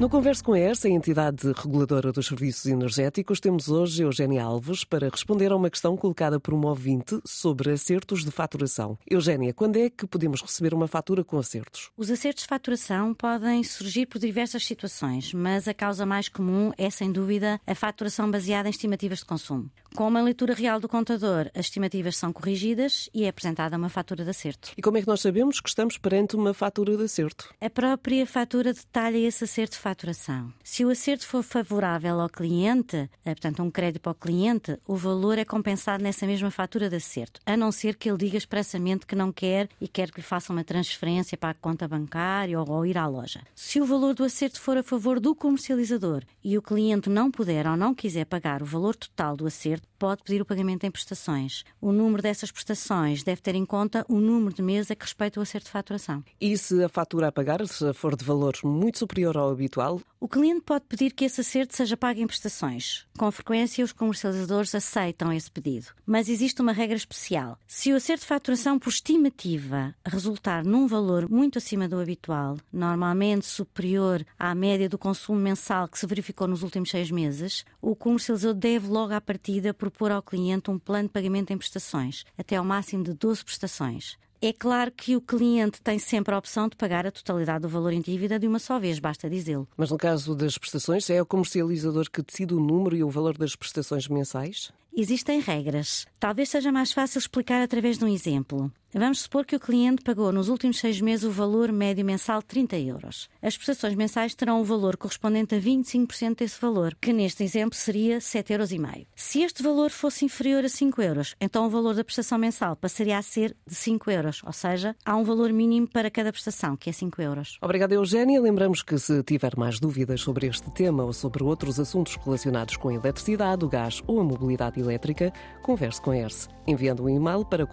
No Converso com a ERSA, a entidade reguladora dos serviços energéticos, temos hoje Eugénia Alves para responder a uma questão colocada por um ouvinte sobre acertos de faturação. Eugénia, quando é que podemos receber uma fatura com acertos? Os acertos de faturação podem surgir por diversas situações, mas a causa mais comum é, sem dúvida, a faturação baseada em estimativas de consumo. Com uma leitura real do contador, as estimativas são corrigidas e é apresentada uma fatura de acerto. E como é que nós sabemos que estamos perante uma fatura de acerto? A própria fatura detalha esse acerto de faturação. Se o acerto for favorável ao cliente, eh, portanto, um crédito para o cliente, o valor é compensado nessa mesma fatura de acerto, a não ser que ele diga expressamente que não quer e quer que lhe faça uma transferência para a conta bancária ou, ou ir à loja. Se o valor do acerto for a favor do comercializador e o cliente não puder ou não quiser pagar o valor total do acerto, pode pedir o pagamento em prestações. O número dessas prestações deve ter em conta o número de meses a que respeita o acerto de faturação. E se a fatura a pagar for de valor muito superior ao habitual? O cliente pode pedir que esse acerto seja pago em prestações. Com frequência, os comercializadores aceitam esse pedido. Mas existe uma regra especial. Se o acerto de faturação por estimativa resultar num valor muito acima do habitual, normalmente superior à média do consumo mensal que se verificou nos últimos seis meses, o comercializador deve logo à partida propor ao cliente um plano de pagamento em prestações, até ao máximo de 12 prestações. É claro que o cliente tem sempre a opção de pagar a totalidade do valor em dívida de uma só vez, basta dizê-lo. Mas no caso das prestações, é o comercializador que decide o número e o valor das prestações mensais? Existem regras. Talvez seja mais fácil explicar através de um exemplo. Vamos supor que o cliente pagou nos últimos seis meses o valor médio mensal de 30 euros. As prestações mensais terão o valor correspondente a 25% desse valor, que neste exemplo seria 7,5 euros. Se este valor fosse inferior a 5 euros, então o valor da prestação mensal passaria a ser de 5 euros, ou seja, há um valor mínimo para cada prestação, que é 5 euros. Obrigada, Eugénia. Lembramos que se tiver mais dúvidas sobre este tema ou sobre outros assuntos relacionados com a eletricidade, o gás ou a mobilidade elétrica, converse com a ERSE, enviando um e-mail para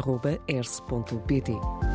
conversaantena1.erse.pt.